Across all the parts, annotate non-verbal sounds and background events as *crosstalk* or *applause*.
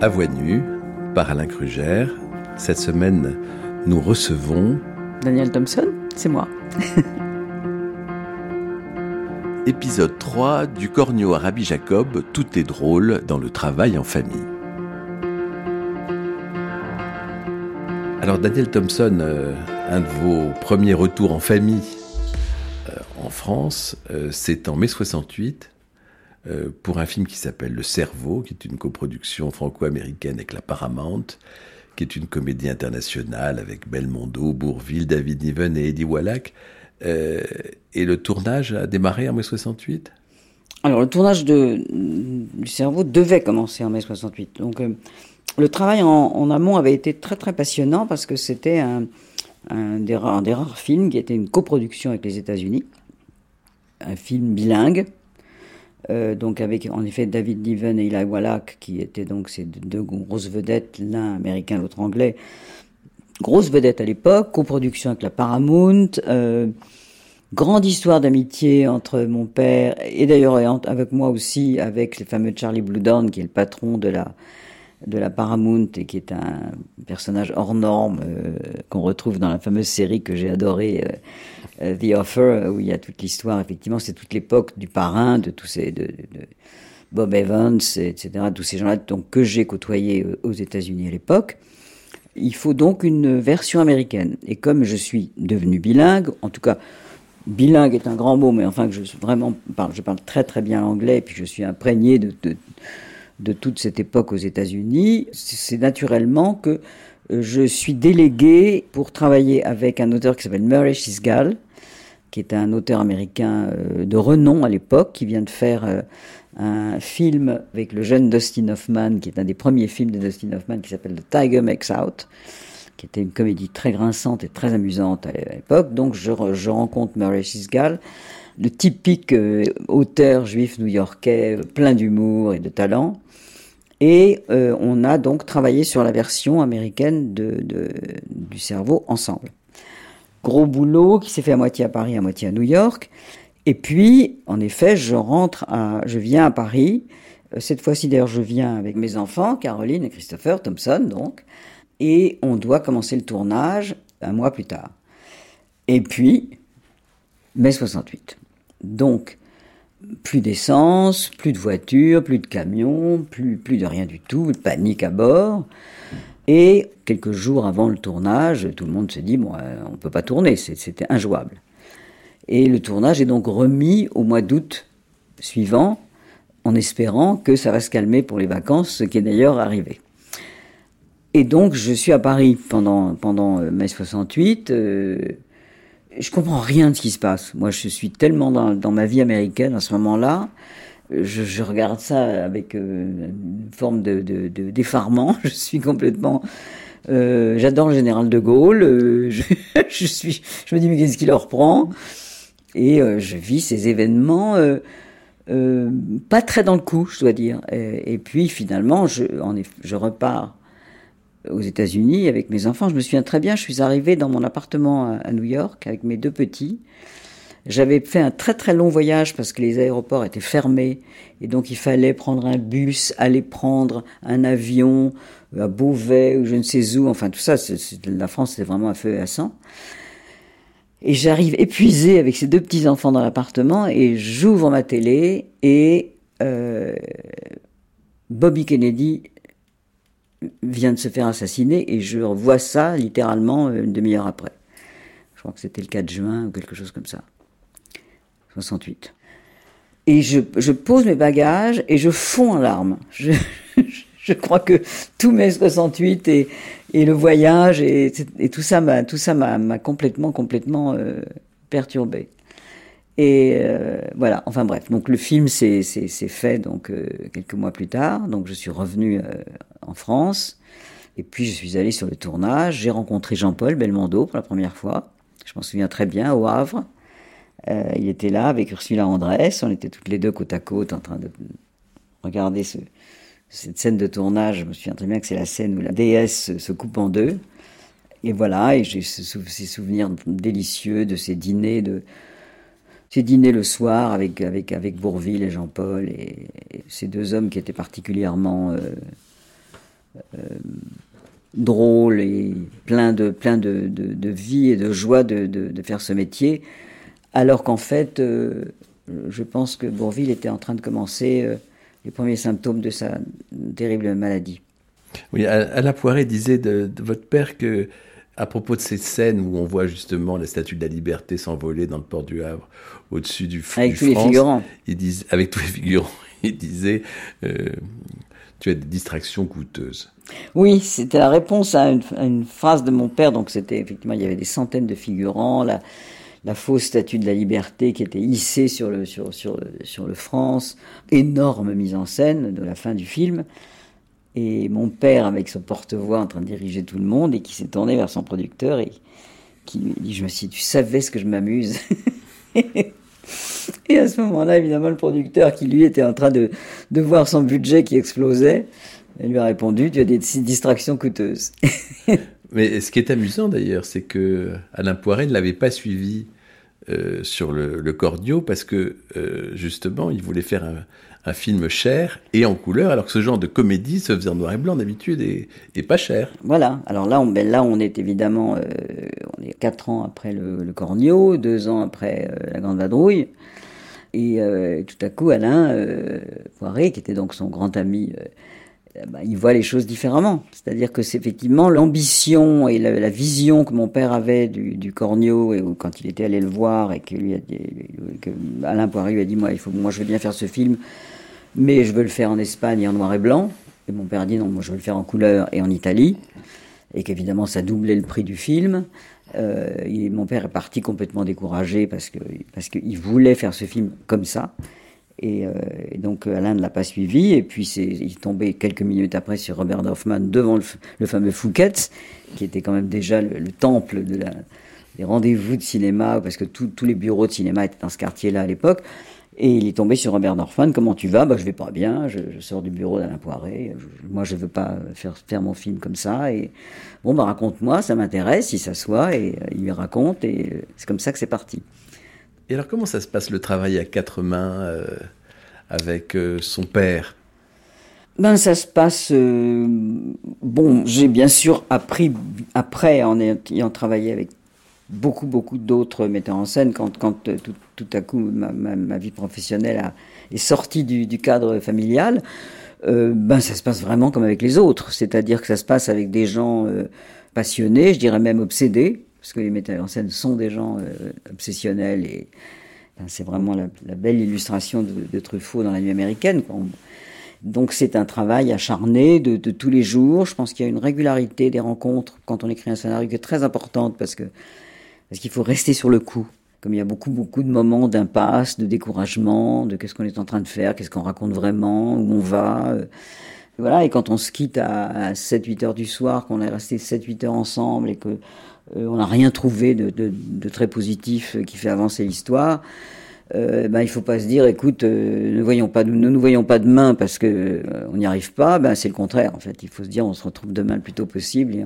À voix nue, par Alain Krugère. Cette semaine, nous recevons Daniel Thompson, c'est moi. *laughs* Épisode 3 du Cornio à Rabbi Jacob, tout est drôle dans le travail en famille. Alors Daniel Thompson, euh, un de vos premiers retours en famille euh, en France, euh, c'est en mai 68 pour un film qui s'appelle Le Cerveau, qui est une coproduction franco-américaine avec la Paramount, qui est une comédie internationale avec Belmondo, Bourville, David Niven et Eddie Wallach. et le tournage a démarré en mai 68 Alors le tournage de, du Cerveau devait commencer en mai 68. Donc le travail en, amont avait été très très passionnant parce que c'était un, des, rares, films qui était une coproduction avec les États-Unis, un film bilingue, euh, donc avec en effet David Niven et Eli Wallach qui étaient donc ces deux grosses vedettes, l'un américain, l'autre anglais. Grosse vedette à l'époque, coproduction avec la Paramount, euh, grande histoire d'amitié entre mon père et d'ailleurs avec moi aussi, avec le fameux Charlie Bluedorn qui est le patron de la de la Paramount et qui est un personnage hors norme euh, qu'on retrouve dans la fameuse série que j'ai adorée, euh, euh, The Offer, où il y a toute l'histoire. Effectivement, c'est toute l'époque du parrain, de tous ces, de, Bob Evans, etc., tous ces gens-là que j'ai côtoyés aux États-Unis à l'époque. Il faut donc une version américaine. Et comme je suis devenu bilingue, en tout cas, bilingue est un grand mot, mais enfin que je vraiment parle, je parle très très bien l'anglais, et puis je suis imprégné de toute cette époque aux États-Unis, c'est naturellement que euh, je suis délégué pour travailler avec un auteur qui s'appelle Murray Chisgal, qui est un auteur américain euh, de renom à l'époque, qui vient de faire euh, un film avec le jeune Dustin Hoffman, qui est un des premiers films de Dustin Hoffman, qui s'appelle The Tiger Makes Out, qui était une comédie très grinçante et très amusante à l'époque. Donc je, rencontre Murray Chisgal, le typique auteur juif new-yorkais, plein d'humour et de talent. Et euh, on a donc travaillé sur la version américaine de, du cerveau ensemble. Gros boulot qui s'est fait à moitié à Paris, à moitié à New York. Et puis, en effet, je rentre à, je viens à Paris. Euh, cette fois-ci, d'ailleurs, je viens avec mes enfants, Caroline et Christopher Thompson, donc. Et on doit commencer le tournage un mois plus tard. Et puis, mai 68. Donc, plus d'essence, plus de voitures, plus de camions, plus, plus de rien du tout, panique à bord. Et quelques jours avant le tournage, tout le monde se dit, bon, euh, on ne peut pas tourner, c'était injouable. Et le tournage est donc remis au mois d'août suivant, en espérant que ça va se calmer pour les vacances, ce qui est d'ailleurs arrivé. Et donc, je suis à Paris pendant, pendant euh, mai 68 je comprends rien de ce qui se passe. Moi, je suis tellement dans, ma vie américaine à ce moment-là. Je, regarde ça avec euh, une forme de, d'effarement. *laughs* Je suis complètement. Euh, j'adore le général de Gaulle. Euh, *laughs* je, me dis mais qu'est-ce qui leur prend? Et je vis ces événements. pas très dans le coup, je dois dire. Et, puis finalement, je repars aux États-Unis avec mes enfants. Je me souviens très bien, je suis arrivée dans mon appartement à New York avec mes deux petits. J'avais fait un très très long voyage parce que les aéroports étaient fermés et donc il fallait prendre un bus, aller prendre un avion à Beauvais ou je ne sais où. Enfin tout ça, la France c'était vraiment un feu et à sang. Et j'arrive épuisée avec ces deux petits enfants dans l'appartement et j'ouvre ma télé et euh, Bobby Kennedy vient de se faire assassiner et je revois ça littéralement euh, une demi-heure après. Je crois que c'était le 4 juin ou quelque chose comme ça. 68. Et je, je pose mes bagages et je fonds en larmes. Je, *laughs* je crois que tout mai 68 et, et le voyage et, et tout ça m'a complètement complètement euh, perturbé. Et euh, voilà, enfin bref, donc le film s'est fait donc quelques mois plus tard, donc je suis revenu en France, et puis je suis allé sur le tournage, j'ai rencontré Jean-Paul Belmondo pour la première fois, je m'en souviens très bien, au Havre, il était là avec Ursula Andress, on était toutes les deux côte à côte en train de regarder ce, cette scène de tournage, je me souviens très bien que c'est la scène où la déesse se coupe en deux, et voilà, et j'ai ces souvenirs délicieux de ces dîners de j'ai dîné le soir avec, avec, avec Bourville et Jean-Paul, et, ces deux hommes qui étaient particulièrement euh, drôle et plein de, plein de, de, vie et de joie de, de faire ce métier, alors qu'en fait, je pense que Bourville était en train de commencer les premiers symptômes de sa terrible maladie. Oui, Alain Poiré disait de, votre père que, à propos de ces scènes où on voit justement la statue de la liberté s'envoler dans le port du Havre, au-dessus du, avec tous les figurants, il disait, avec tous les figurants, il disait, euh, tu as des distractions coûteuses. Oui, c'était la réponse à une, phrase de mon père. Donc c'était effectivement, il y avait des centaines de figurants. La, la fausse statue de la liberté qui était hissée sur le, sur, sur, sur le France, énorme mise en scène de la fin du film. Et mon père, avec son porte-voix en train de diriger tout le monde, et qui s'est tourné vers son producteur et qui lui dit Je me suis dit, tu savais ce que je m'amuse. Et à ce moment-là, évidemment, le producteur, qui lui était en train de, de voir son budget qui explosait, lui a répondu Tu as des distractions coûteuses. *laughs* Mais ce qui est amusant d'ailleurs, c'est que Alain Poiret ne l'avait pas suivi euh, sur le, le, Cordio parce que euh, justement, il voulait faire un, un, film cher et en couleur, alors que ce genre de comédie se faisait en noir et blanc d'habitude et, et, pas cher. Voilà. Alors là, on, ben là, on est évidemment, euh, quatre ans après le, le Cornio, deux ans après euh, la Grande Vadrouille. Et euh, tout à coup, Alain Poiret, qui était donc son grand ami euh, bah, il voit les choses différemment. C'est-à-dire que c'est effectivement l'ambition et la, vision que mon père avait du, du Cornio et quand il était allé le voir et que, lui Alain Poirier lui a dit moi il faut moi je veux bien faire ce film mais je veux le faire en Espagne et en noir et blanc et mon père dit non moi je veux le faire en couleur et en Italie et qu'évidemment ça doublait le prix du film. Euh, mon père est parti complètement découragé parce que parce qu'il voulait faire ce film comme ça. Euh, et, donc Alain ne l'a pas suivi. Et puis c'est, il tombé quelques minutes après sur Robert Dorfman devant le, fameux Fouquet, qui était quand même déjà le, temple de des rendez-vous de cinéma, parce que tous les bureaux de cinéma étaient dans ce quartier-là à l'époque. Et il est tombé sur Robert Dorfman. Comment tu vas? Bah je vais pas bien. Je, sors du bureau d'Alain Poiré. moi je veux pas faire faire mon film comme ça. Et bon bah raconte-moi, ça m'intéresse. Il s'assoit et euh, il lui raconte. Et euh, c'est comme ça que c'est parti. Et alors, comment ça se passe le travail à quatre mains euh, avec son père? Ben, ça se passe. Bon, j'ai bien sûr appris après, en ayant travaillé avec beaucoup, beaucoup d'autres metteurs en scène, quand, quand tout, tout, à coup ma, ma, vie professionnelle a, est sortie du, du cadre familial, ben, ça se passe vraiment comme avec les autres. C'est-à-dire que ça se passe avec des gens passionnés, je dirais même obsédés, parce que les metteurs en scène sont des gens euh, obsessionnels et ben, c'est vraiment la, belle illustration de, Truffaut dans la nuit américaine. Donc c'est un travail acharné de, tous les jours. Je pense qu'il y a une régularité des rencontres quand on écrit un scénario qui est très importante parce que parce qu'il faut rester sur le coup? Comme il y a beaucoup beaucoup de moments d'impasse, de découragement, de qu'est-ce qu'on est en train de faire, qu'est-ce qu'on raconte vraiment, où on va. Euh, voilà, et quand on se quitte à, 7-8 heures du soir, qu'on est resté 7-8 heures ensemble et que euh, on n'a rien trouvé de, très positif qui fait avancer l'histoire. Euh, ben, il faut pas se dire, écoute, euh, ne voyons pas, nous voyons pas demain parce que euh, on n'y arrive pas. Ben, c'est le contraire, en fait. Il faut se dire, on se retrouve demain le plus tôt possible et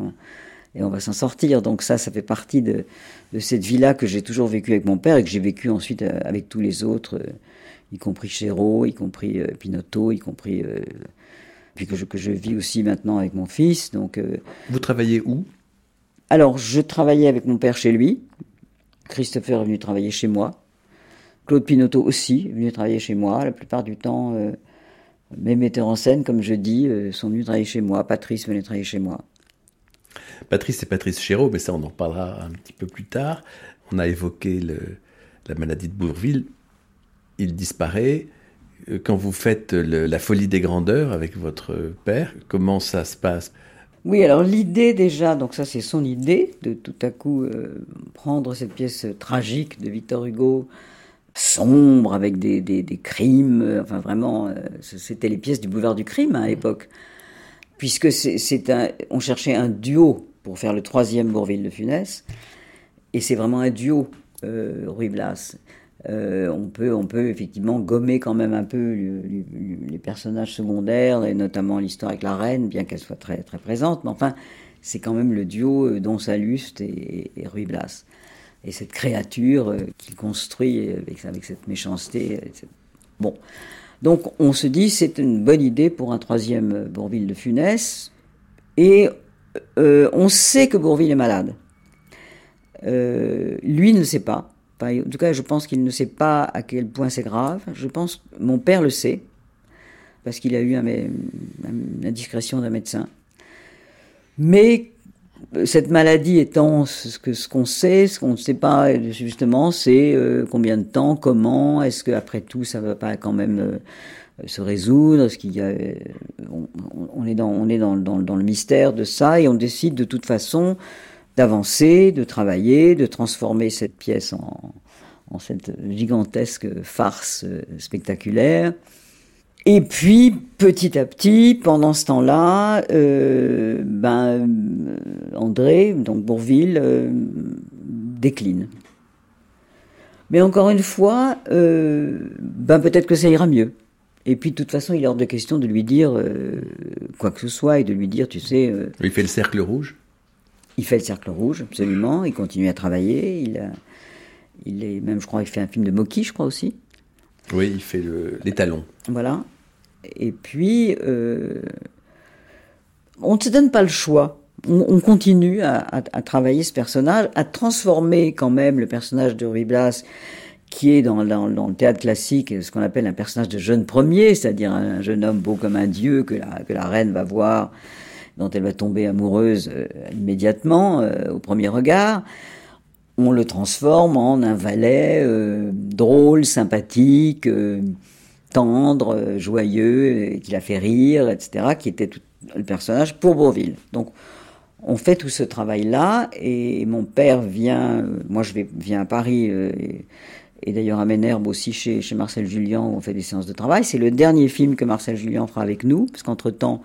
et on va s'en sortir. Donc ça, ça fait partie de, de cette vie-là que j'ai toujours vécu avec mon père et que j'ai vécu ensuite avec tous les autres, y compris Chéreau, y compris Pinotto, y compris puis que je, que je vis aussi maintenant avec mon fils. Donc vous travaillez où? Alors, je travaillais avec mon père chez lui. Christopher est venu travailler chez moi. Claude Pinotto aussi est venu travailler chez moi. La plupart du temps, euh, mes metteurs en scène, comme je dis, euh, sont venus travailler chez moi. Patrice venait travailler chez moi. Patrice, c'est Patrice Chéreau, mais ça, on en parlera un petit peu plus tard. On a évoqué la maladie de Bourville. Il disparaît. Euh, quand vous faites la folie des grandeurs avec votre père, comment ça se passe? Oui, alors l'idée déjà, donc ça c'est son idée, de tout à coup euh, prendre cette pièce tragique de Victor Hugo, sombre, avec des, crimes, euh, enfin vraiment, c'était les pièces du boulevard du crime hein, à l'époque. Puisque c'est un, on cherchait un duo pour faire le troisième Bourville de Funès, et c'est vraiment un duo, Ruy Blas. Euh, on, peut, on peut effectivement gommer quand même un peu les personnages secondaires, et notamment l'histoire avec la reine, bien qu'elle soit très, très présente. Mais enfin, c'est quand même le duo euh, Don Saluste et, Ruy Blas. Et cette créature euh, qu'il construit avec cette méchanceté. Bon. Donc on se dit c'est une bonne idée pour un troisième Bourville de Funès. Et euh, on sait que Bourville est malade. Euh, lui ne sait pas. en tout cas, je pense qu'il ne sait pas à quel point c'est grave. Je pense mon père le sait, parce qu'il a eu un, la discrétion d'un médecin. Mais cette maladie étant ce que ce qu'on sait, ce qu'on ne sait pas justement, c'est euh, combien de temps, comment, est-ce qu'après tout ça va pas quand même euh, se résoudre, ce qu'il y a, euh, on, est dans on est dans, dans, dans, le mystère de ça et on décide de toute façon d'avancer, de travailler, de transformer cette pièce en, en cette gigantesque farce spectaculaire. Et puis, petit à petit, pendant ce temps-là, euh, ben, euh, André, donc Bourville, euh, décline. Mais encore une fois, ben, peut-être que ça ira mieux. Et puis, de toute façon, il est hors de question de lui dire quoi que ce soit et de lui dire, tu sais... il fait le cercle rouge? Il fait le cercle rouge, absolument. Il continue à travailler. Il, a, il est même, je crois, il fait un film de Moki, je crois aussi. Oui, il fait les talons. Voilà. Et puis, euh, on ne se donne pas le choix. On, continue à, travailler ce personnage, à transformer quand même le personnage de Ruy Blas, qui est dans, le théâtre classique ce qu'on appelle un personnage de jeune premier, c'est-à-dire un jeune homme beau comme un dieu que la, que la reine va voir, dont elle va tomber amoureuse euh, immédiatement, euh, au premier regard on le transforme en un valet drôle, sympathique, tendre, euh, joyeux, qui l'a fait rire, etc., qui était tout le personnage pour Bourville. Donc, on fait tout ce travail-là, et mon père vient, euh, moi je vais, viens à Paris, euh, et, d'ailleurs à Ménherbe aussi chez, chez Marcel Julien, où on fait des séances de travail. C'est le dernier film que Marcel Julien fera avec nous, parce qu'entre-temps,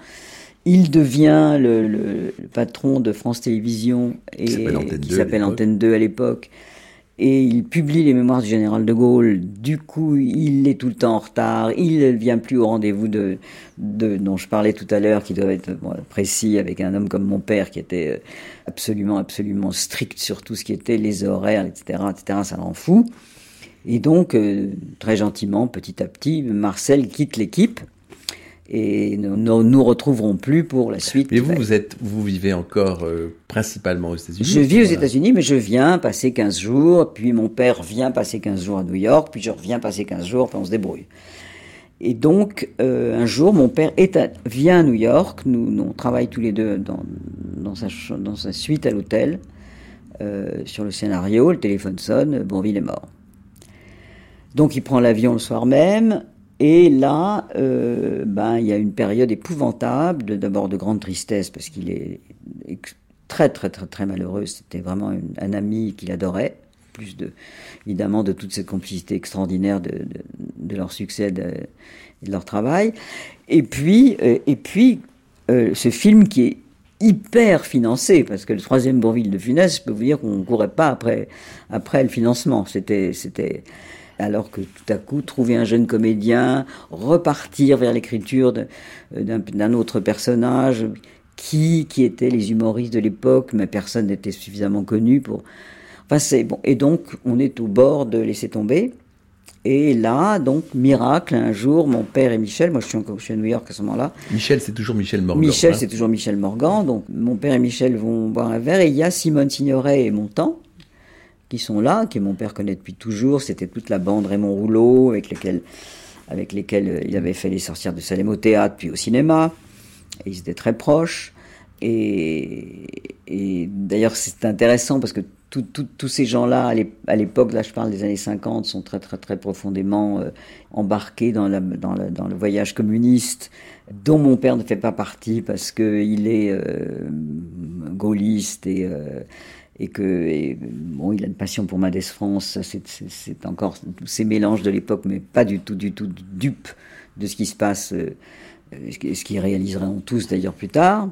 il devient le, patron de France Télévisions, et, qui s'appelle Antenne 2 à l'époque et il publie les mémoires du général de Gaulle. Du coup, il est tout le temps en retard. Il ne vient plus au rendez-vous de, de, dont je parlais tout à l'heure, qui doit être précis avec un homme comme mon père, qui était euh, absolument, absolument strict sur tout ce qui était les horaires, etc., etc. Ça rend fou. Et donc, euh, très gentiment, petit à petit, Marcel quitte l'équipe et nous ne nous retrouverons plus pour la suite. Mais vous, vous, êtes, vous vivez encore euh, principalement aux États-Unis Je vis aux États-Unis, mais je viens passer 15 jours, puis mon père vient passer 15 jours à New York, puis je reviens passer 15 jours, puis on se débrouille. Et donc, euh, un jour, mon père est vient à New York, nous, nous, on travaille tous les deux dans, dans, sa, dans sa suite à l'hôtel, euh, sur le scénario, le téléphone sonne, Bonville est mort. Donc il prend l'avion le soir même, et là, euh, ben, il y a une période épouvantable, d'abord de grande tristesse, parce qu'il est très, très, très, très malheureux. C'était vraiment un ami qu'il adorait, plus de, évidemment, de toute cette complicité extraordinaire de, de, leur succès de, de, leur travail. Et puis, euh, et puis euh, ce film qui est hyper financé, parce que le troisième Bourville de Funès, je peux vous dire qu'on ne courait pas après, après le financement. C'était, c'était, alors que tout à coup, trouver un jeune comédien, repartir vers l'écriture d'un autre personnage, qui, qui étaient les humoristes de l'époque, mais personne n'était suffisamment connu pour... Enfin, c'est bon. Et donc, on est au bord de laisser tomber. Et là, donc, miracle, un jour, mon père et Michel, moi je suis, à New York à ce moment-là. Michel, c'est toujours Michel Morgan. Michel, hein. c'est toujours Michel Morgan. Donc, mon père et Michel vont boire un verre et il y a Simone Signoret et Montand qui sont là, que mon père connaît depuis toujours. C'était toute la bande Raymond Rouleau, avec lesquels, avec lesquels euh, il avait fait les sorcières de Salem au théâtre, puis au cinéma. Et ils étaient très proches. Et, d'ailleurs, c'est intéressant parce que tous ces gens-là, à l'époque, là je parle des années 50, sont très très très profondément euh, embarqués dans, le voyage communiste, dont mon père ne fait pas partie parce qu'il est euh, gaulliste et et que bon, il a une passion pour Mendes France, c'est encore ces mélanges de l'époque, mais pas du tout, du tout dupe de ce qui se passe, euh, ce qu'ils réaliseront tous d'ailleurs plus tard,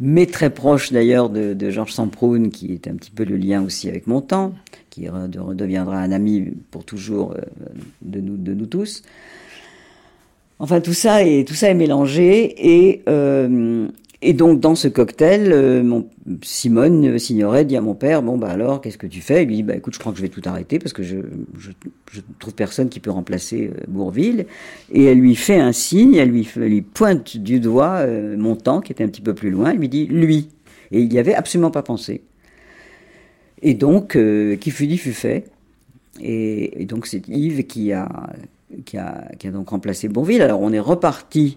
mais très proche d'ailleurs de, Georges Samproun, qui est un petit peu le lien aussi avec mon temps, qui redeviendra un ami pour toujours euh, de nous, de nous tous. Enfin, tout ça est, tout ça est mélangé et, euh, Et donc dans ce cocktail, euh, mon, Simone Signoret dit à mon père bon bah alors qu'est-ce que tu fais? Il lui dit bah écoute je crois que je vais tout arrêter parce que je je, trouve personne qui peut remplacer euh, Bourville. Et elle lui fait un signe, elle lui, pointe du doigt euh, mon temps qui était un petit peu plus loin, elle lui dit lui. Et il n'y avait absolument pas pensé. Et donc euh, qui fut dit fut fait. Et, et donc c'est Yves qui a qui a qui a donc remplacé Bourville. Alors on est reparti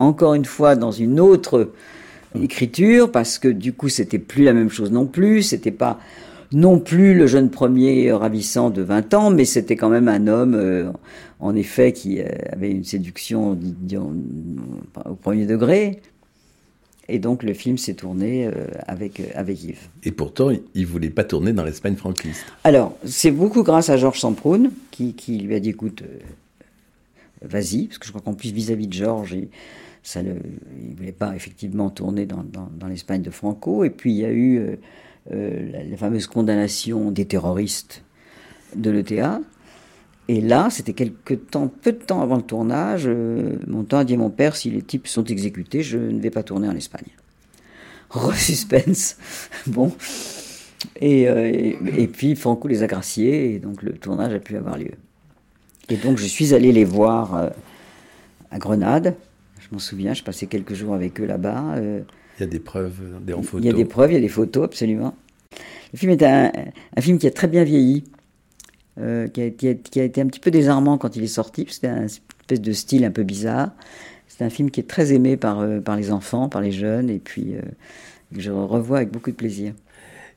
encore une fois dans une autre écriture parce que du coup c'était plus la même chose non plus, c'était pas non plus le jeune premier ravissant de 20 ans, mais c'était quand même un homme, euh, en effet, qui euh, avait une séduction disons, au premier degré. Et donc le film s'est tourné euh, avec, avec Yves. Et pourtant, il voulait pas tourner dans l'Espagne franquiste. Alors, c'est beaucoup grâce à Georges Samproun, qui, qui lui a dit, écoute, vas-y, parce que je crois qu'en plus, vis-à-vis de Georges, ça il voulait pas effectivement tourner dans, l'Espagne de Franco. Et puis il y a eu euh, euh, la, fameuse condamnation des terroristes de l'ETA. Et là, c'était quelque temps, peu de temps avant le tournage, euh, mon a dit à mon père, si les types sont exécutés, je ne vais pas tourner en Espagne. *laughs* Re-suspense. *laughs* bon. Et, euh, et, et, puis Franco les a graciés, et donc le tournage a pu avoir lieu. Et donc je suis allé les voir à Grenade, m'en souviens, je passais quelques jours avec eux là-bas. Euh, il y a des preuves, des en photos. Il y a des preuves, il y a des photos, absolument. Le film est un, un film qui a très bien vieilli, euh, qui, a, qui, a, qui, a, été un petit peu désarmant quand il est sorti, c'était un espèce de style un peu bizarre. C'est un film qui est très aimé par, euh, par les enfants, par les jeunes, et puis euh, que je revois avec beaucoup de plaisir.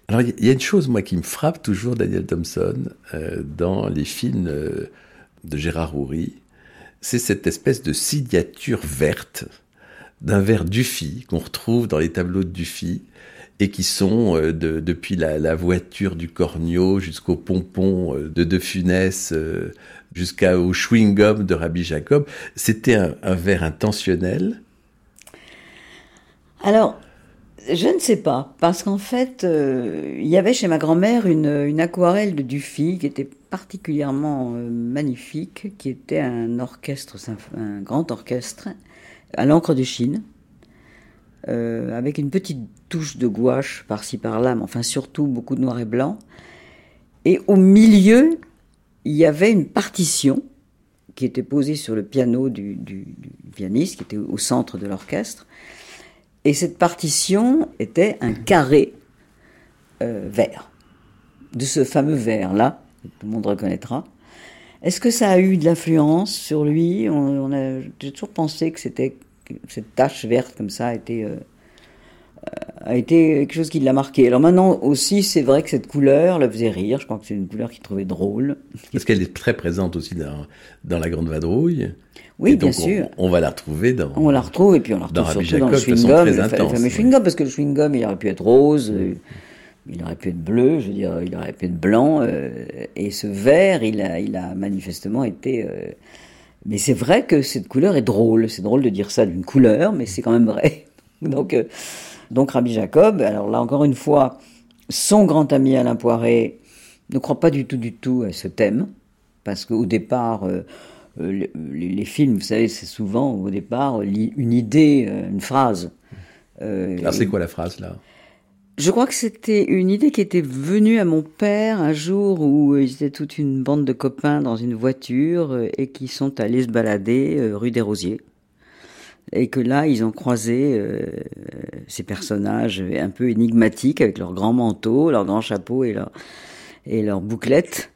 Alors, il y a une chose, moi, qui me frappe toujours, Daniel Thompson, dans les films de Gérard Houry, c'est cette espèce de signature verte d'un verre Dufy qu'on retrouve dans les tableaux de Dufy et qui sont euh, de, depuis la, la, voiture du Cornio jusqu'au pompon euh, de De Funès euh, jusqu'au chewing-gum de Rabbi Jacob. C'était un, un verre intentionnel Alors, je ne sais pas, parce qu'en fait, euh, il y avait chez ma grand-mère une, aquarelle de Dufy qui était particulièrement euh, magnifique, qui était un orchestre, un grand orchestre, à l'encre de Chine, euh, avec une petite touche de gouache par-ci par-là, mais enfin surtout beaucoup de noir et blanc. Et au milieu, il y avait une partition qui était posée sur le piano du pianiste, qui était au centre de l'orchestre. Et cette partition était un carré euh, vert, de ce fameux vert-là, que tout le monde reconnaîtra. Est-ce que ça a eu de l'influence sur lui? On, on J'ai toujours pensé que c'était cette tache verte comme ça été, euh, a été quelque chose qui l'a marqué. Alors maintenant aussi, c'est vrai que cette couleur la faisait rire. Je crois que c'est une couleur qu'il trouvait drôle. Parce qu'elle est très présente aussi dans, dans La Grande Vadrouille. Oui, bien sûr. On, on, va la retrouver dans. On la retrouve et puis on la retrouve surtout Jacob, dans le chewing-gum, le, fameux chewing-gum, parce que le chewing-gum, il aurait pu être rose, mmh. il aurait pu être bleu, je veux dire, il aurait pu être blanc, euh, et ce vert, il a, il a manifestement été. Euh, mais c'est vrai que cette couleur est drôle. C'est drôle de dire ça d'une couleur, mais c'est quand même vrai. *laughs* donc, euh, donc Rabbi Jacob, alors là encore une fois, son grand ami Alain Poiré ne croit pas du tout, du tout à ce thème, parce qu'au départ. Euh, les, les, films, vous savez, c'est souvent au départ une idée, euh, une phrase. Euh, Alors c'est quoi la phrase là? Je crois que c'était une idée qui était venue à mon père un jour où ils étaient toute une bande de copains dans une voiture euh, et qui sont allés se balader rue des Rosiers. Et que là, ils ont croisé euh, ces personnages un peu énigmatiques avec leurs grands manteaux, leurs grands chapeaux et leurs et leurs bouclettes,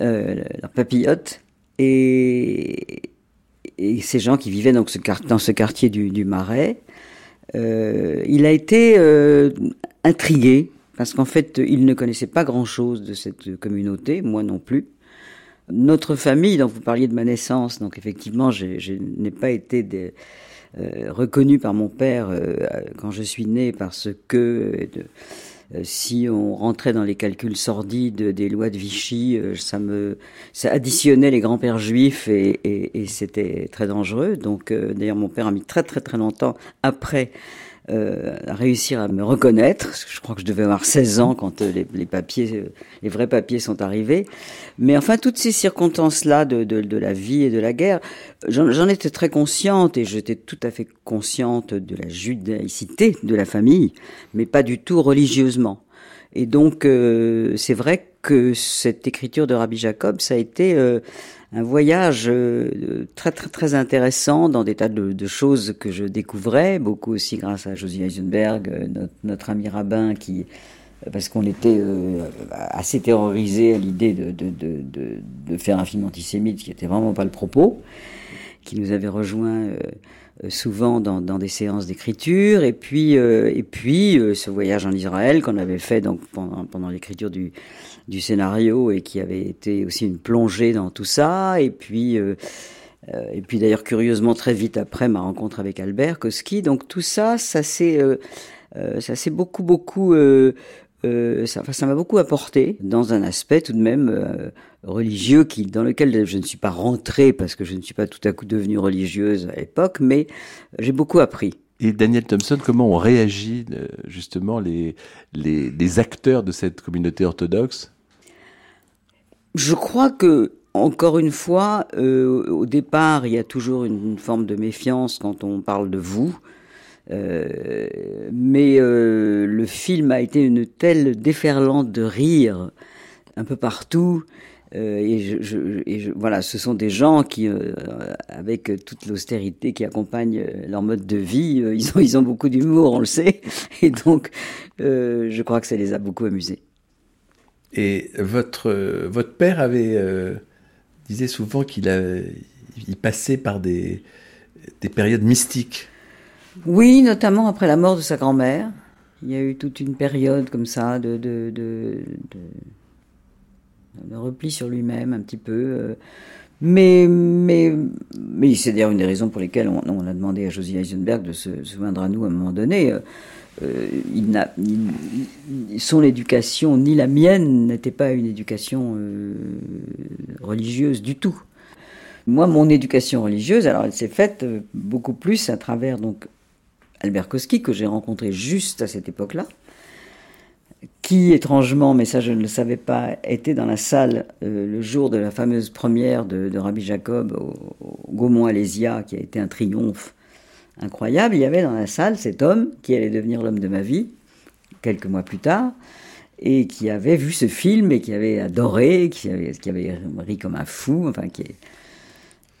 euh, leurs papillotes. Et, ces gens qui vivaient donc dans ce quartier du, Marais, euh, il a été intrigué parce qu'en fait, il ne connaissait pas grand-chose de cette communauté, moi non plus. Notre famille, donc vous parliez de ma naissance, donc effectivement, je, je n'ai pas été des, euh, reconnu par mon père euh, quand je suis né parce que de, euh, si on rentrait dans les calculs sordides des lois de Vichy, euh, ça me ça additionnait les grands-pères juifs et, et, et c'était très dangereux. Donc d'ailleurs mon père a mis très très très longtemps après euh, réussir à me reconnaître. Je crois que je devais avoir 16 ans quand euh, les, les, papiers, euh, les vrais papiers sont arrivés. Mais enfin, toutes ces circonstances-là de, de, de, la vie et de la guerre, j'en étais très consciente et j'étais tout à fait consciente de la judaïcité de la famille, mais pas du tout religieusement. Et donc, euh, c'est vrai que cette écriture de Rabbi Jacob, ça a été euh, un voyage euh, très très très intéressant dans des tas de, choses que je découvrais, beaucoup aussi grâce à Josie Eisenberg, notre, notre, ami rabbin, qui parce qu'on était assez terrorisé à l'idée de, de, de, de, faire un film antisémite qui était vraiment pas le propos, qui nous avait rejoint euh, souvent dans, des séances d'écriture, et puis euh, euh, ce voyage en Israël qu'on avait fait donc pendant, l'écriture du, scénario et qui avait été aussi une plongée dans tout ça, et puis d'ailleurs curieusement très vite après ma rencontre avec Albert Koski, donc tout ça, ça s'est beaucoup beaucoup euh, ça, m'a beaucoup apporté dans un aspect tout de même euh, religieux qui, dans lequel je ne suis pas rentrée parce que je ne suis pas tout à coup devenue religieuse à l'époque, mais j'ai beaucoup appris. Et Daniel Thompson, comment ont réagi euh, justement les, les, les acteurs de cette communauté orthodoxe? Je crois que encore une fois, euh, au départ, il y a toujours une forme de méfiance quand on parle de vous. Euh, mais euh, le film a été une telle déferlante de rire un peu partout. Euh, et, je, je, et je, voilà, ce sont des gens qui, euh, avec toute l'austérité qui accompagne leur mode de vie, euh, ils, ont, ils ont beaucoup d'humour, on le sait. *laughs* Et donc, je crois que ça les a beaucoup amusés. Et votre, votre père avait disait souvent qu'il il passait par des, des périodes mystiques. Oui, notamment après la mort de sa grand-mère. Il y a eu toute une période comme ça de, de, de, de, repli sur lui-même un petit peu. Euh. Mais, mais, mais c'est d'ailleurs une des raisons pour lesquelles on, on a demandé à Josie Eisenberg de se, joindre à nous à un moment donné. Euh, euh il son éducation, ni la mienne, n'était pas une éducation religieuse du tout. Moi, mon éducation religieuse, alors elle s'est faite beaucoup plus à travers donc Albert Koski, que j'ai rencontré juste à cette époque-là, qui, étrangement, mais ça je ne le savais pas, était dans la salle euh, le jour de la fameuse première de, Rabbi Jacob au, Gaumont-Alésia, qui a été un triomphe incroyable. Il y avait dans la salle cet homme qui allait devenir l'homme de ma vie, quelques mois plus tard, et qui avait vu ce film et qui avait adoré, qui avait, qui avait ri comme un fou, enfin qui est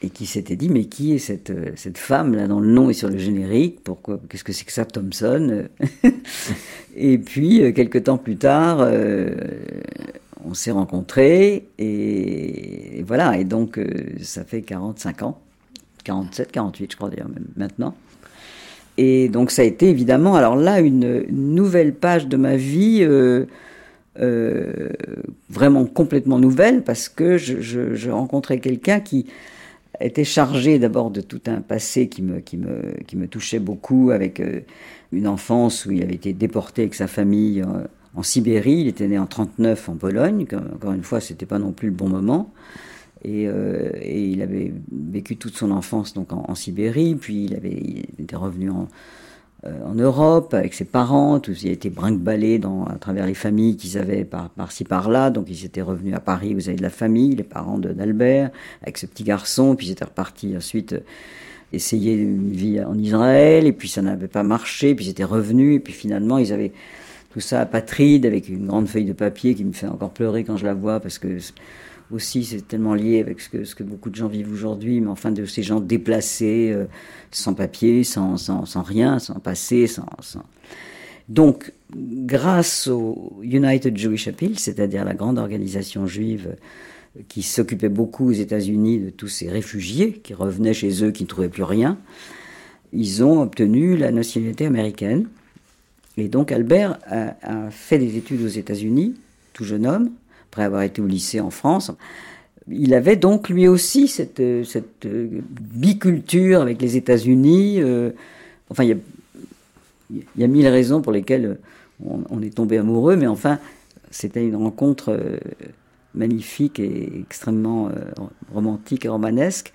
et qui s'était dit mais qui est cette, euh, cette femme là dont le nom est sur le générique? Pourquoi Qu'est-ce que c'est que ça, Thompson? *laughs* Et puis euh, quelques temps plus tard, euh, on s'est rencontrés et, voilà. Et donc ça fait 45 ans, 47, 48 je crois d'ailleurs maintenant. Et donc ça a été évidemment alors là une, nouvelle page de ma vie. Vraiment complètement nouvelle parce que je, je rencontrais quelqu'un qui était chargé d'abord de tout un passé qui me, qui me, qui me touchait beaucoup, avec euh, une enfance où il avait été déporté avec sa famille euh, en Sibérie. Il était né en 39 en Pologne. Encore une fois, c'était pas non plus le bon moment. Et, euh, il avait vécu toute son enfance donc en, Sibérie. Puis il avait il était revenu en, en Europe avec ses parents, tout, il a été brinque dans, à travers les familles qu'ils avaient par, par-ci par-là, donc ils étaient revenus à Paris, vous avez de la famille, les parents d'Albert, avec ce petit garçon, puis ils étaient repartis ensuite euh, essayer une vie en Israël, et puis ça n'avait pas marché, puis ils étaient revenus, et puis finalement ils avaient tout ça apatride avec une grande feuille de papier qui me fait encore pleurer quand je la vois, parce que aussi, c'est tellement lié avec ce que, ce que beaucoup de gens vivent aujourd'hui, mais enfin de ces gens déplacés, euh, sans papier, sans, sans, sans, rien, sans passé, sans. Donc, grâce au United Jewish Appeal, c'est-à-dire la grande organisation juive euh, qui s'occupait beaucoup aux États-Unis de tous ces réfugiés qui revenaient chez eux, qui ne trouvaient plus rien, ils ont obtenu la nationalité américaine. Et donc Albert a fait des études aux États-Unis, tout jeune homme, après avoir été au lycée en France. Il avait donc lui aussi cette, cette biculture avec les États-Unis. Euh, enfin, il y, a, il y, a, mille raisons pour lesquelles on, est tombé amoureux, mais enfin, c'était une rencontre euh, magnifique et extrêmement euh, romantique et romanesque.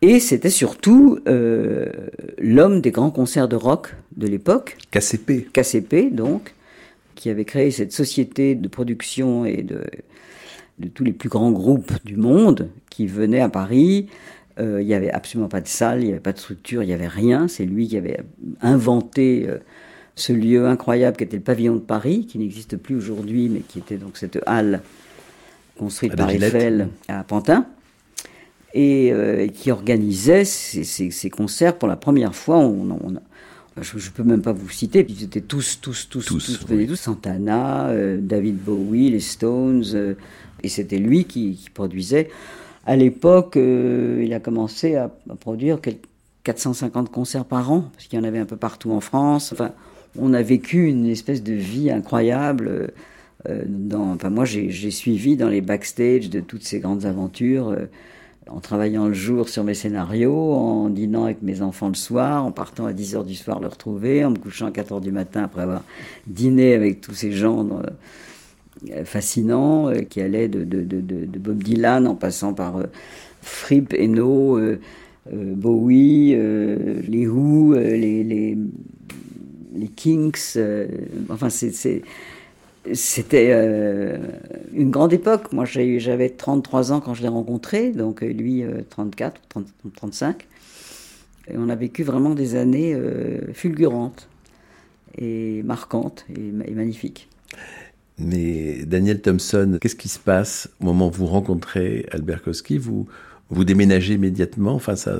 Et c'était surtout euh, l'homme des grands concerts de rock de l'époque. KCP. KCP, donc, qui avait créé cette société de production et de, de tous les plus grands groupes du monde qui venaient à Paris. Euh, il n'y avait absolument pas de salle, il n'y avait pas de structure, il n'y avait rien. C'est lui qui avait inventé euh, ce lieu incroyable qui était le pavillon de Paris, qui n'existe plus aujourd'hui, mais qui était donc cette halle construite par Eiffel à Pantin, et euh, qui organisait ces, concerts pour la première fois. On, je ne peux même pas vous citer, ils étaient tous, tous, tous, tous, tous, Santana, David Bowie, les Stones, et c'était lui qui, qui produisait à l'époque, euh, il a commencé à, produire 450 concerts par an, parce qu'il y en avait un peu partout en France. Enfin, on a vécu une espèce de vie incroyable. Euh, dans, enfin, moi, j'ai suivi dans les backstage de toutes ces grandes aventures, euh, en travaillant le jour sur mes scénarios, en dînant avec mes enfants le soir, en partant à 10h du soir le retrouver, en me couchant à 4h du matin après avoir dîné avec tous ces gens. Euh, fascinant euh, qui allait de, de, de, Bob Dylan en passant par euh, Fripp, Eno, Bowie, les Who, les, les, les, Kinks. enfin, c'est c'était une grande époque. Moi, j'avais 33 ans quand je l'ai rencontré, donc lui 34 ou 35. Et on a vécu vraiment des années fulgurantes et marquantes et, et magnifiques. Mais Daniel Thompson, qu'est-ce qui se passe au moment où vous rencontrez Albert Koski? Vous vous déménagez immédiatement? Enfin, ça.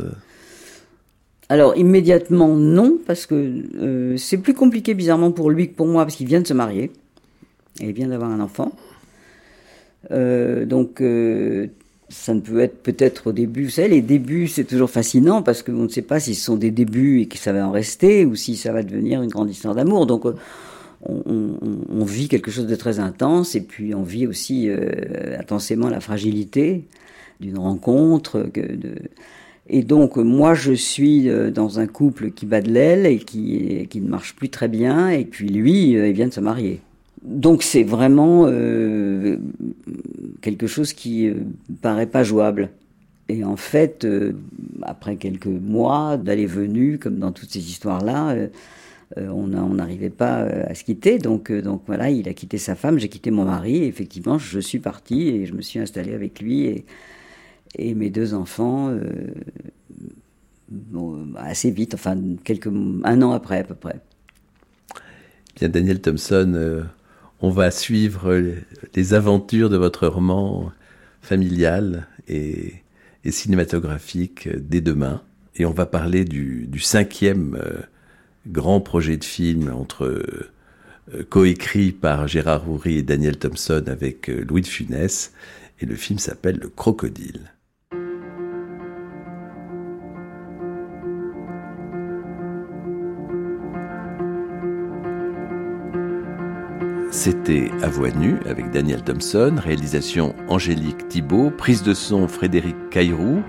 Alors immédiatement non, parce que euh, c'est plus compliqué bizarrement pour lui que pour moi, parce qu'il vient de se marier il vient d'avoir un enfant. Euh, donc euh, ça ne peut être peut-être au début. Vous savez, les débuts c'est toujours fascinant parce qu'on ne sait pas si ce sont des débuts et que ça va en rester ou si ça va devenir une grande histoire d'amour. Donc on, vit quelque chose de très intense et puis on vit aussi euh, intensément la fragilité d'une rencontre. Et donc moi je suis euh, dans un couple qui bat de l'aile et qui, qui ne marche plus très bien et puis lui euh, il vient de se marier. Donc c'est vraiment quelque chose qui paraît pas jouable. Et en fait, après quelques mois d'aller-venue, comme dans toutes ces histoires-là, euh, on n'arrivait pas euh, à se quitter. Donc, euh, donc voilà, il a quitté sa femme, j'ai quitté mon mari. Effectivement, je suis partie et je me suis installée avec lui et, et mes deux enfants assez vite, enfin quelques, un an après à peu près. Bien, Daniel Thompson, on va suivre les aventures de votre roman familial et, cinématographique dès demain. Et on va parler du, cinquième grand projet de film entre euh, coécrit par Gérard Houry et Daniel Thompson avec euh, Louis de Funès, et le film s'appelle Le Crocodile. C'était À voix nue avec Daniel Thompson, réalisation Angélique Thibault, prise de son Frédéric Cairou,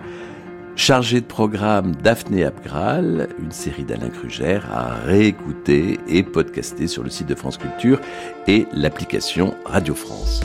Chargé de programme Daphné Abgral, une série d'Alain Kruger à réécouter et podcaster sur le site de France Culture et l'application Radio France.